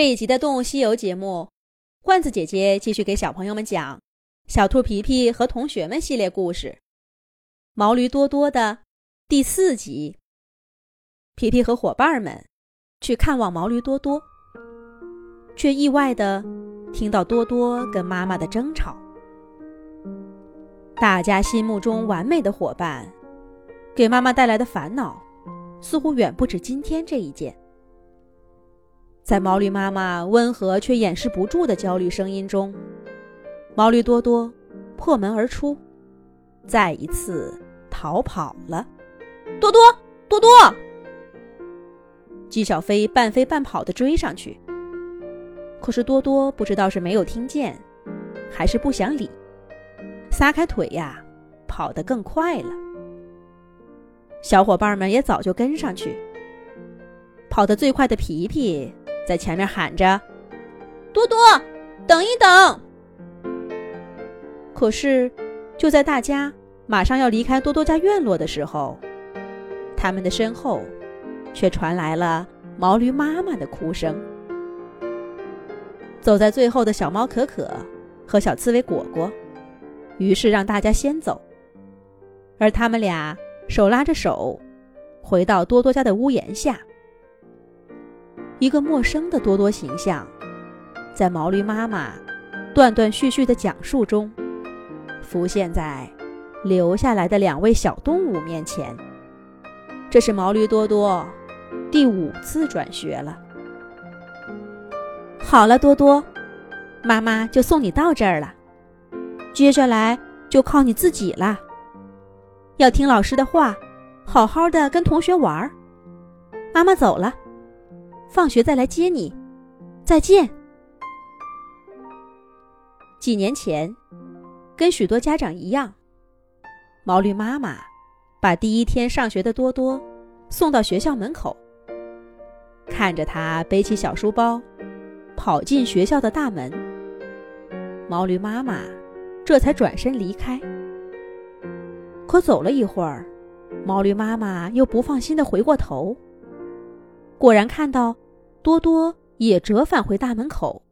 这一集的《动物西游》节目，罐子姐姐继续给小朋友们讲《小兔皮皮和同学们》系列故事，《毛驴多多》的第四集。皮皮和伙伴们去看望毛驴多多，却意外的听到多多跟妈妈的争吵。大家心目中完美的伙伴，给妈妈带来的烦恼，似乎远不止今天这一件。在毛驴妈妈温和却掩饰不住的焦虑声音中，毛驴多多破门而出，再一次逃跑了。多多，多多！纪小飞半飞半跑的追上去，可是多多不知道是没有听见，还是不想理，撒开腿呀，跑得更快了。小伙伴们也早就跟上去，跑得最快的皮皮。在前面喊着：“多多，等一等！”可是，就在大家马上要离开多多家院落的时候，他们的身后却传来了毛驴妈妈的哭声。走在最后的小猫可可和小刺猬果果，于是让大家先走，而他们俩手拉着手，回到多多家的屋檐下。一个陌生的多多形象，在毛驴妈妈断断续续的讲述中，浮现在留下来的两位小动物面前。这是毛驴多多第五次转学了。好了，多多，妈妈就送你到这儿了，接下来就靠你自己了。要听老师的话，好好的跟同学玩儿。妈妈走了。放学再来接你，再见。几年前，跟许多家长一样，毛驴妈妈把第一天上学的多多送到学校门口，看着他背起小书包，跑进学校的大门，毛驴妈妈这才转身离开。可走了一会儿，毛驴妈妈又不放心的回过头。果然看到多多也折返回大门口，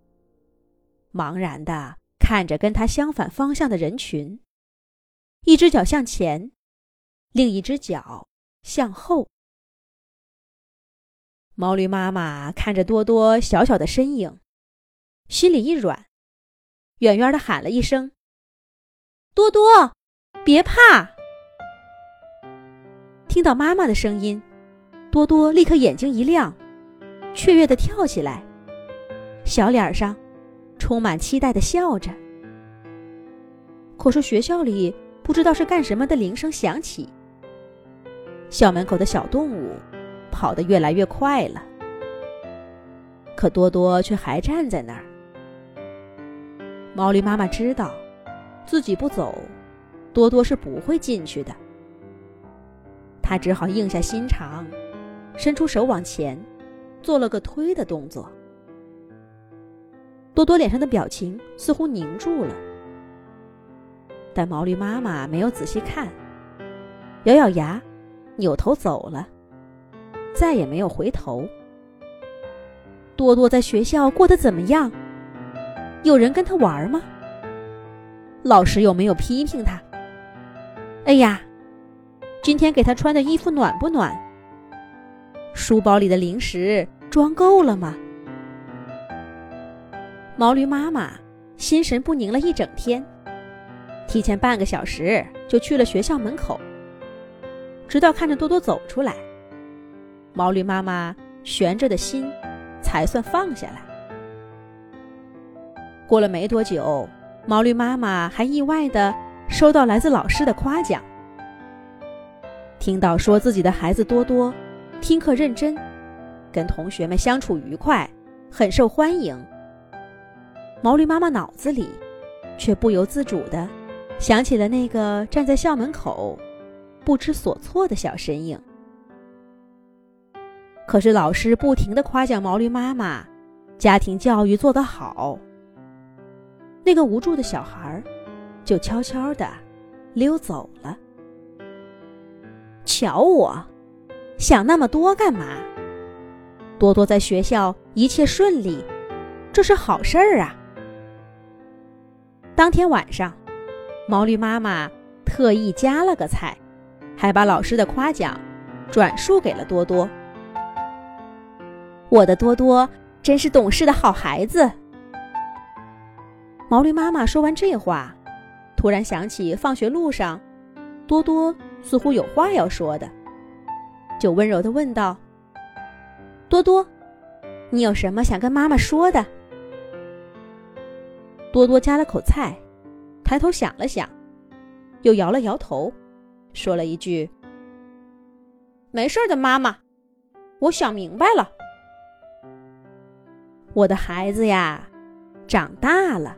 茫然的看着跟他相反方向的人群，一只脚向前，另一只脚向后。毛驴妈妈看着多多小小的身影，心里一软，远远的喊了一声：“多多，别怕！”听到妈妈的声音。多多立刻眼睛一亮，雀跃地跳起来，小脸上充满期待地笑着。可是学校里不知道是干什么的铃声响起，校门口的小动物跑得越来越快了，可多多却还站在那儿。毛驴妈妈知道，自己不走，多多是不会进去的，他只好硬下心肠。伸出手往前，做了个推的动作。多多脸上的表情似乎凝住了，但毛驴妈妈没有仔细看，咬咬牙，扭头走了，再也没有回头。多多在学校过得怎么样？有人跟他玩吗？老师有没有批评他？哎呀，今天给他穿的衣服暖不暖？书包里的零食装够了吗？毛驴妈妈心神不宁了一整天，提前半个小时就去了学校门口，直到看着多多走出来，毛驴妈妈悬着的心才算放下来。过了没多久，毛驴妈妈还意外的收到来自老师的夸奖，听到说自己的孩子多多。听课认真，跟同学们相处愉快，很受欢迎。毛驴妈妈脑子里却不由自主的想起了那个站在校门口不知所措的小身影。可是老师不停的夸奖毛驴妈妈家庭教育做得好，那个无助的小孩就悄悄的溜走了。瞧我！想那么多干嘛？多多在学校一切顺利，这是好事儿啊！当天晚上，毛驴妈妈特意加了个菜，还把老师的夸奖转述给了多多。我的多多真是懂事的好孩子。毛驴妈妈说完这话，突然想起放学路上，多多似乎有话要说的，就温柔的问道：“多多，你有什么想跟妈妈说的？”多多夹了口菜，抬头想了想，又摇了摇头，说了一句：“没事的，妈妈，我想明白了。我的孩子呀，长大了。”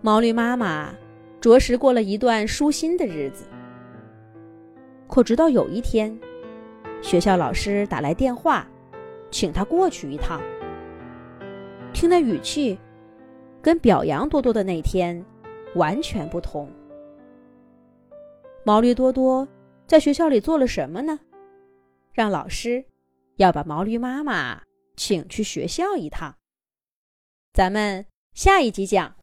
毛驴妈妈着实过了一段舒心的日子。可直到有一天，学校老师打来电话，请他过去一趟，听那语气。跟表扬多多的那天完全不同。毛驴多多在学校里做了什么呢？让老师要把毛驴妈妈请去学校一趟。咱们下一集讲。